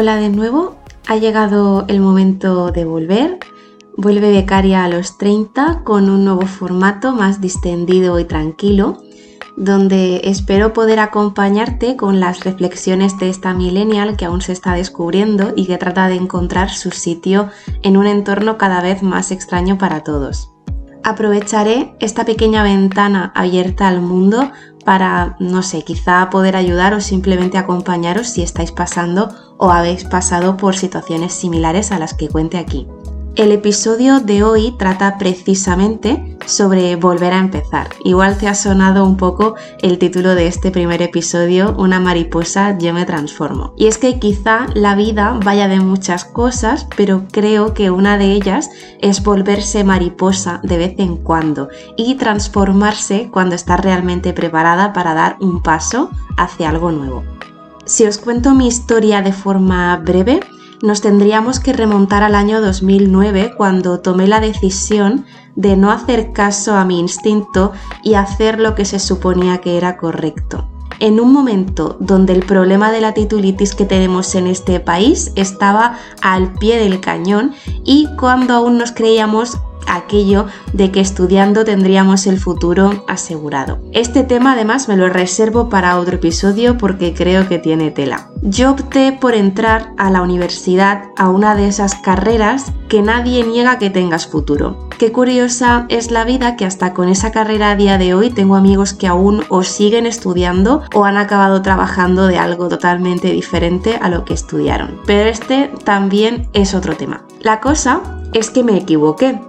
Hola de nuevo, ha llegado el momento de volver. Vuelve Becaria a los 30 con un nuevo formato más distendido y tranquilo, donde espero poder acompañarte con las reflexiones de esta millennial que aún se está descubriendo y que trata de encontrar su sitio en un entorno cada vez más extraño para todos. Aprovecharé esta pequeña ventana abierta al mundo para, no sé, quizá poder ayudar o simplemente acompañaros si estáis pasando o habéis pasado por situaciones similares a las que cuente aquí. El episodio de hoy trata precisamente sobre volver a empezar. Igual te ha sonado un poco el título de este primer episodio, Una mariposa, yo me transformo. Y es que quizá la vida vaya de muchas cosas, pero creo que una de ellas es volverse mariposa de vez en cuando y transformarse cuando está realmente preparada para dar un paso hacia algo nuevo. Si os cuento mi historia de forma breve, nos tendríamos que remontar al año 2009 cuando tomé la decisión de no hacer caso a mi instinto y hacer lo que se suponía que era correcto. En un momento donde el problema de la titulitis que tenemos en este país estaba al pie del cañón y cuando aún nos creíamos aquello de que estudiando tendríamos el futuro asegurado. Este tema además me lo reservo para otro episodio porque creo que tiene tela. Yo opté por entrar a la universidad a una de esas carreras que nadie niega que tengas futuro. Qué curiosa es la vida que hasta con esa carrera a día de hoy tengo amigos que aún o siguen estudiando o han acabado trabajando de algo totalmente diferente a lo que estudiaron. Pero este también es otro tema. La cosa es que me equivoqué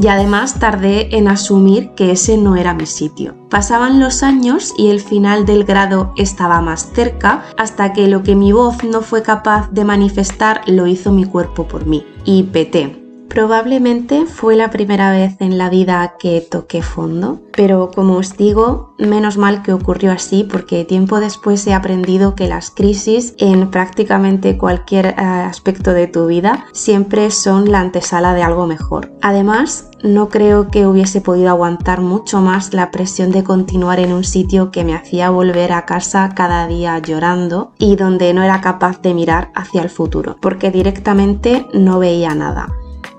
y además tardé en asumir que ese no era mi sitio. Pasaban los años y el final del grado estaba más cerca hasta que lo que mi voz no fue capaz de manifestar lo hizo mi cuerpo por mí y peté. Probablemente fue la primera vez en la vida que toqué fondo, pero como os digo, menos mal que ocurrió así porque tiempo después he aprendido que las crisis en prácticamente cualquier eh, aspecto de tu vida siempre son la antesala de algo mejor. Además, no creo que hubiese podido aguantar mucho más la presión de continuar en un sitio que me hacía volver a casa cada día llorando y donde no era capaz de mirar hacia el futuro, porque directamente no veía nada.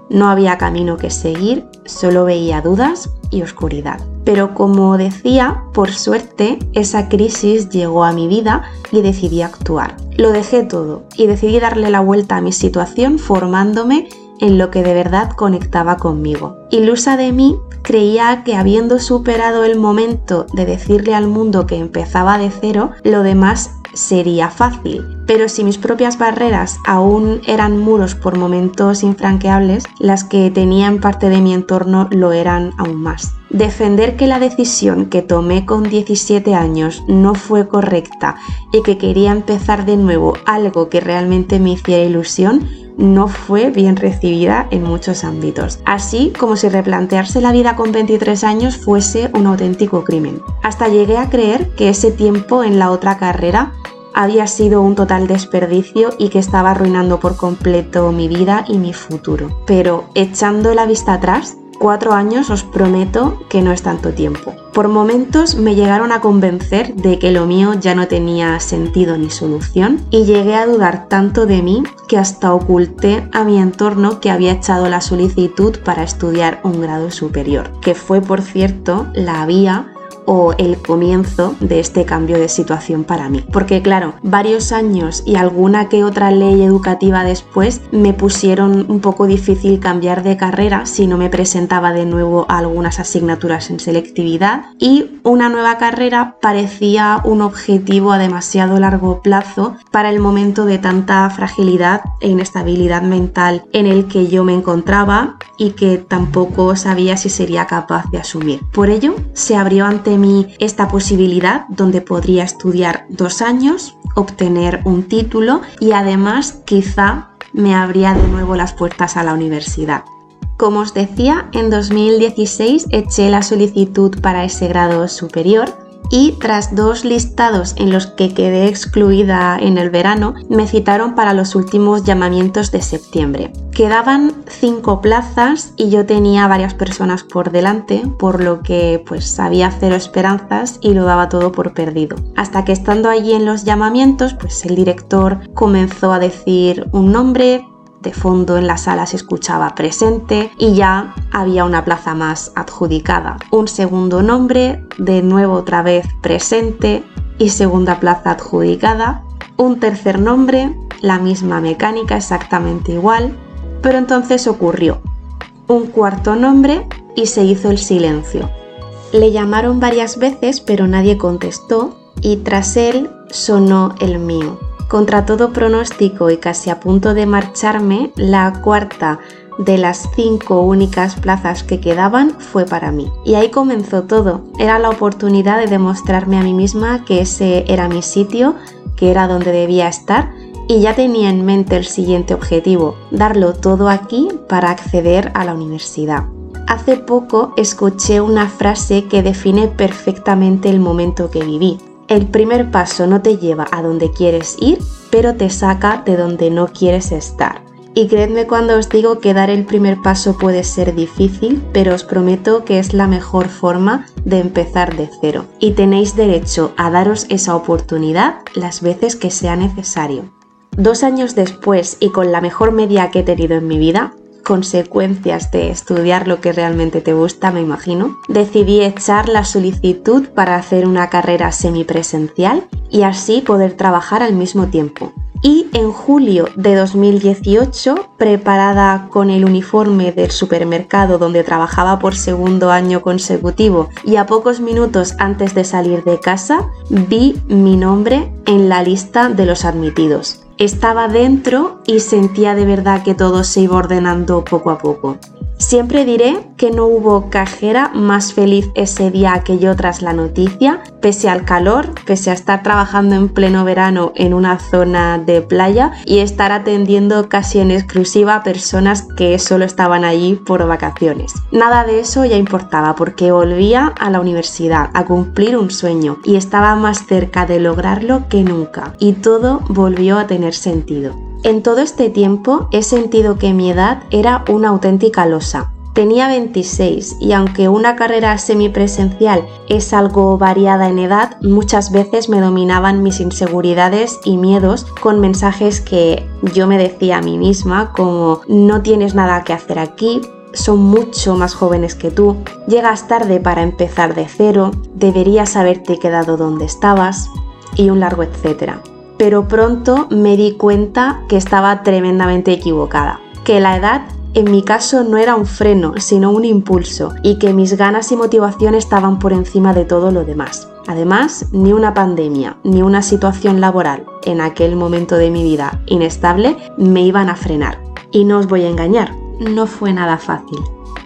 No había camino que seguir, solo veía dudas y oscuridad. Pero como decía, por suerte, esa crisis llegó a mi vida y decidí actuar. Lo dejé todo y decidí darle la vuelta a mi situación formándome en lo que de verdad conectaba conmigo. Ilusa de mí, creía que habiendo superado el momento de decirle al mundo que empezaba de cero, lo demás sería fácil. Pero si mis propias barreras aún eran muros por momentos infranqueables, las que tenía en parte de mi entorno lo eran aún más. Defender que la decisión que tomé con 17 años no fue correcta y que quería empezar de nuevo algo que realmente me hiciera ilusión no fue bien recibida en muchos ámbitos, así como si replantearse la vida con 23 años fuese un auténtico crimen. Hasta llegué a creer que ese tiempo en la otra carrera había sido un total desperdicio y que estaba arruinando por completo mi vida y mi futuro. Pero echando la vista atrás, cuatro años os prometo que no es tanto tiempo. Por momentos me llegaron a convencer de que lo mío ya no tenía sentido ni solución y llegué a dudar tanto de mí que hasta oculté a mi entorno que había echado la solicitud para estudiar un grado superior, que fue por cierto la vía o el comienzo de este cambio de situación para mí. Porque claro, varios años y alguna que otra ley educativa después me pusieron un poco difícil cambiar de carrera si no me presentaba de nuevo algunas asignaturas en selectividad y una nueva carrera parecía un objetivo a demasiado largo plazo para el momento de tanta fragilidad e inestabilidad mental en el que yo me encontraba y que tampoco sabía si sería capaz de asumir. Por ello, se abrió ante esta posibilidad donde podría estudiar dos años, obtener un título y además quizá me abría de nuevo las puertas a la universidad. Como os decía, en 2016 eché la solicitud para ese grado superior y tras dos listados en los que quedé excluida en el verano, me citaron para los últimos llamamientos de septiembre. Quedaban cinco plazas y yo tenía varias personas por delante, por lo que pues había cero esperanzas y lo daba todo por perdido. Hasta que estando allí en los llamamientos, pues el director comenzó a decir un nombre, de fondo en la sala se escuchaba presente y ya había una plaza más adjudicada. Un segundo nombre, de nuevo otra vez presente y segunda plaza adjudicada. Un tercer nombre, la misma mecánica exactamente igual, pero entonces ocurrió. Un cuarto nombre y se hizo el silencio. Le llamaron varias veces pero nadie contestó y tras él sonó el mío. Contra todo pronóstico y casi a punto de marcharme, la cuarta de las cinco únicas plazas que quedaban fue para mí. Y ahí comenzó todo. Era la oportunidad de demostrarme a mí misma que ese era mi sitio, que era donde debía estar y ya tenía en mente el siguiente objetivo, darlo todo aquí para acceder a la universidad. Hace poco escuché una frase que define perfectamente el momento que viví. El primer paso no te lleva a donde quieres ir, pero te saca de donde no quieres estar. Y creedme cuando os digo que dar el primer paso puede ser difícil, pero os prometo que es la mejor forma de empezar de cero. Y tenéis derecho a daros esa oportunidad las veces que sea necesario. Dos años después y con la mejor media que he tenido en mi vida, consecuencias de estudiar lo que realmente te gusta, me imagino, decidí echar la solicitud para hacer una carrera semipresencial y así poder trabajar al mismo tiempo. Y en julio de 2018, preparada con el uniforme del supermercado donde trabajaba por segundo año consecutivo y a pocos minutos antes de salir de casa, vi mi nombre en la lista de los admitidos estaba dentro y sentía de verdad que todo se iba ordenando poco a poco. Siempre diré que no hubo cajera más feliz ese día que yo tras la noticia, pese al calor, pese a estar trabajando en pleno verano en una zona de playa y estar atendiendo casi en exclusiva a personas que solo estaban allí por vacaciones. Nada de eso ya importaba porque volvía a la universidad a cumplir un sueño y estaba más cerca de lograrlo que nunca y todo volvió a tener sentido. En todo este tiempo he sentido que mi edad era una auténtica losa. Tenía 26 y aunque una carrera semipresencial es algo variada en edad, muchas veces me dominaban mis inseguridades y miedos con mensajes que yo me decía a mí misma como no tienes nada que hacer aquí, son mucho más jóvenes que tú, llegas tarde para empezar de cero, deberías haberte quedado donde estabas y un largo etcétera pero pronto me di cuenta que estaba tremendamente equivocada, que la edad en mi caso no era un freno, sino un impulso, y que mis ganas y motivación estaban por encima de todo lo demás. Además, ni una pandemia, ni una situación laboral en aquel momento de mi vida inestable me iban a frenar. Y no os voy a engañar, no fue nada fácil.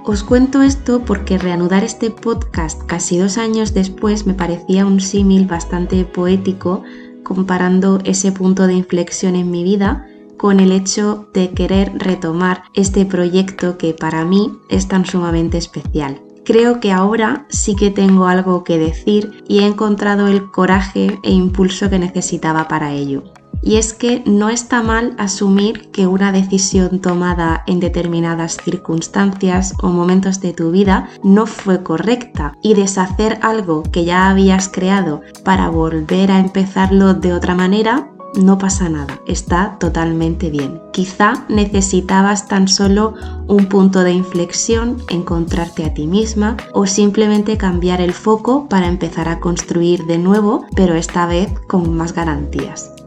Os cuento esto porque reanudar este podcast casi dos años después me parecía un símil bastante poético comparando ese punto de inflexión en mi vida con el hecho de querer retomar este proyecto que para mí es tan sumamente especial. Creo que ahora sí que tengo algo que decir y he encontrado el coraje e impulso que necesitaba para ello y es que no está mal asumir que una decisión tomada en determinadas circunstancias o momentos de tu vida no fue correcta y deshacer algo que ya habías creado para volver a empezarlo de otra manera no pasa nada, está totalmente bien. Quizá necesitabas tan solo un punto de inflexión, encontrarte a ti misma o simplemente cambiar el foco para empezar a construir de nuevo, pero esta vez con más garantías.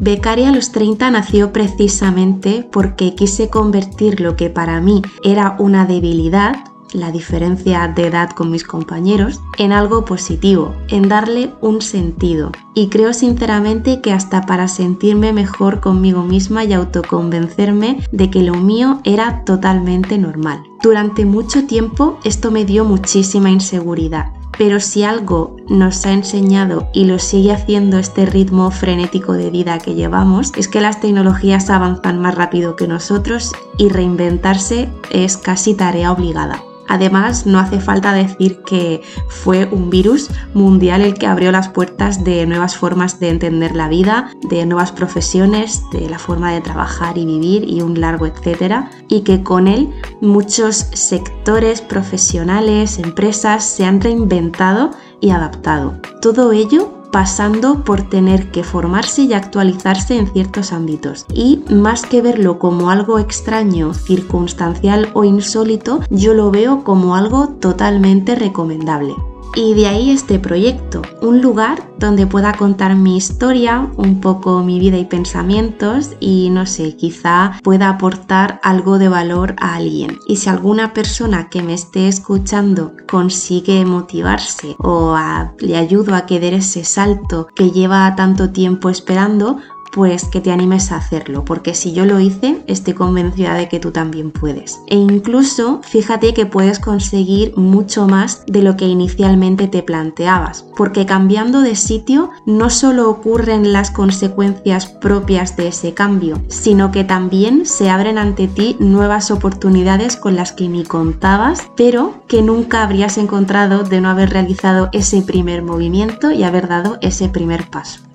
Becaria a los 30 nació precisamente porque quise convertir lo que para mí era una debilidad, la diferencia de edad con mis compañeros, en algo positivo, en darle un sentido. Y creo sinceramente que hasta para sentirme mejor conmigo misma y autoconvencerme de que lo mío era totalmente normal. Durante mucho tiempo esto me dio muchísima inseguridad pero si algo nos ha enseñado y lo sigue haciendo este ritmo frenético de vida que llevamos, es que las tecnologías avanzan más rápido que nosotros y reinventarse es casi tarea obligada. Además, no hace falta decir que fue un virus mundial el que abrió las puertas de nuevas formas de entender la vida, de nuevas profesiones, de la forma de trabajar y vivir y un largo etcétera, y que con él muchos sectores profesionales, empresas se han reinventado y adaptado. Todo ello pasando por tener que formarse y actualizarse en ciertos ámbitos. Y más que verlo como algo extraño, circunstancial o insólito, yo lo veo como algo totalmente recomendable. Y de ahí este proyecto, un lugar donde pueda contar mi historia, un poco mi vida y pensamientos y no sé, quizá pueda aportar algo de valor a alguien. Y si alguna persona que me esté escuchando consigue motivarse o le ayudo a que dé ese salto que lleva tanto tiempo esperando, pues que te animes a hacerlo, porque si yo lo hice, estoy convencida de que tú también puedes. E incluso fíjate que puedes conseguir mucho más de lo que inicialmente te planteabas, porque cambiando de sitio no solo ocurren las consecuencias propias de ese cambio, sino que también se abren ante ti nuevas oportunidades con las que ni contabas, pero que nunca habrías encontrado de no haber realizado ese primer movimiento y haber dado ese primer paso.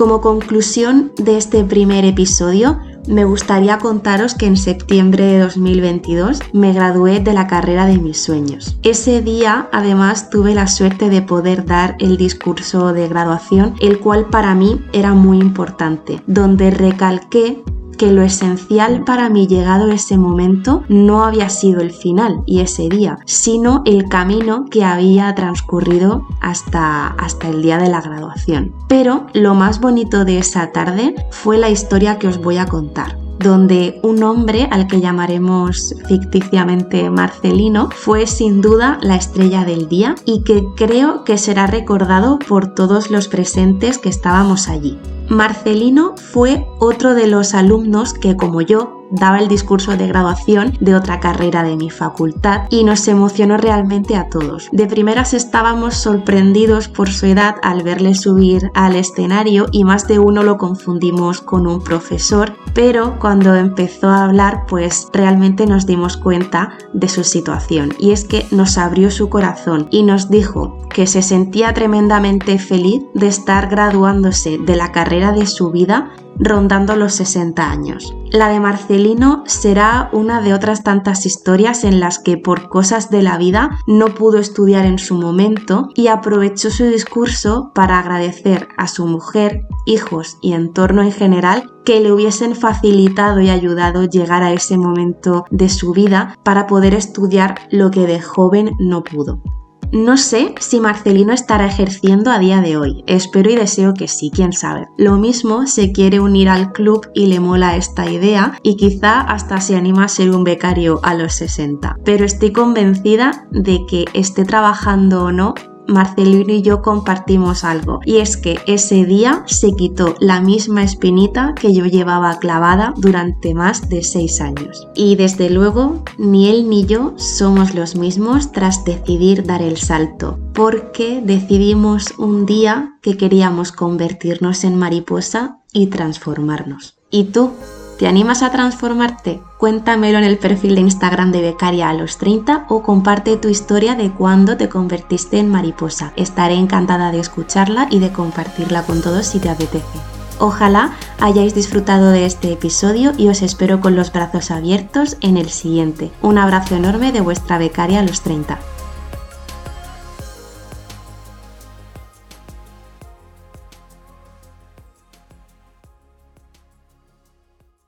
Como conclusión de este primer episodio, me gustaría contaros que en septiembre de 2022 me gradué de la carrera de mis sueños. Ese día además tuve la suerte de poder dar el discurso de graduación, el cual para mí era muy importante, donde recalqué que lo esencial para mí llegado ese momento no había sido el final y ese día, sino el camino que había transcurrido hasta, hasta el día de la graduación. Pero lo más bonito de esa tarde fue la historia que os voy a contar donde un hombre al que llamaremos ficticiamente Marcelino fue sin duda la estrella del día y que creo que será recordado por todos los presentes que estábamos allí. Marcelino fue otro de los alumnos que, como yo, daba el discurso de graduación de otra carrera de mi facultad y nos emocionó realmente a todos. De primeras estábamos sorprendidos por su edad al verle subir al escenario y más de uno lo confundimos con un profesor, pero cuando empezó a hablar pues realmente nos dimos cuenta de su situación y es que nos abrió su corazón y nos dijo que se sentía tremendamente feliz de estar graduándose de la de su vida rondando los 60 años. La de Marcelino será una de otras tantas historias en las que por cosas de la vida no pudo estudiar en su momento y aprovechó su discurso para agradecer a su mujer, hijos y entorno en general que le hubiesen facilitado y ayudado llegar a ese momento de su vida para poder estudiar lo que de joven no pudo. No sé si Marcelino estará ejerciendo a día de hoy, espero y deseo que sí, quién sabe. Lo mismo se quiere unir al club y le mola esta idea y quizá hasta se anima a ser un becario a los 60. Pero estoy convencida de que esté trabajando o no, Marcelino y yo compartimos algo, y es que ese día se quitó la misma espinita que yo llevaba clavada durante más de seis años. Y desde luego, ni él ni yo somos los mismos tras decidir dar el salto, porque decidimos un día que queríamos convertirnos en mariposa y transformarnos. ¿Y tú? ¿Te animas a transformarte? Cuéntamelo en el perfil de Instagram de Becaria a los 30 o comparte tu historia de cuando te convertiste en mariposa. Estaré encantada de escucharla y de compartirla con todos si te apetece. Ojalá hayáis disfrutado de este episodio y os espero con los brazos abiertos en el siguiente. Un abrazo enorme de vuestra becaria a los 30.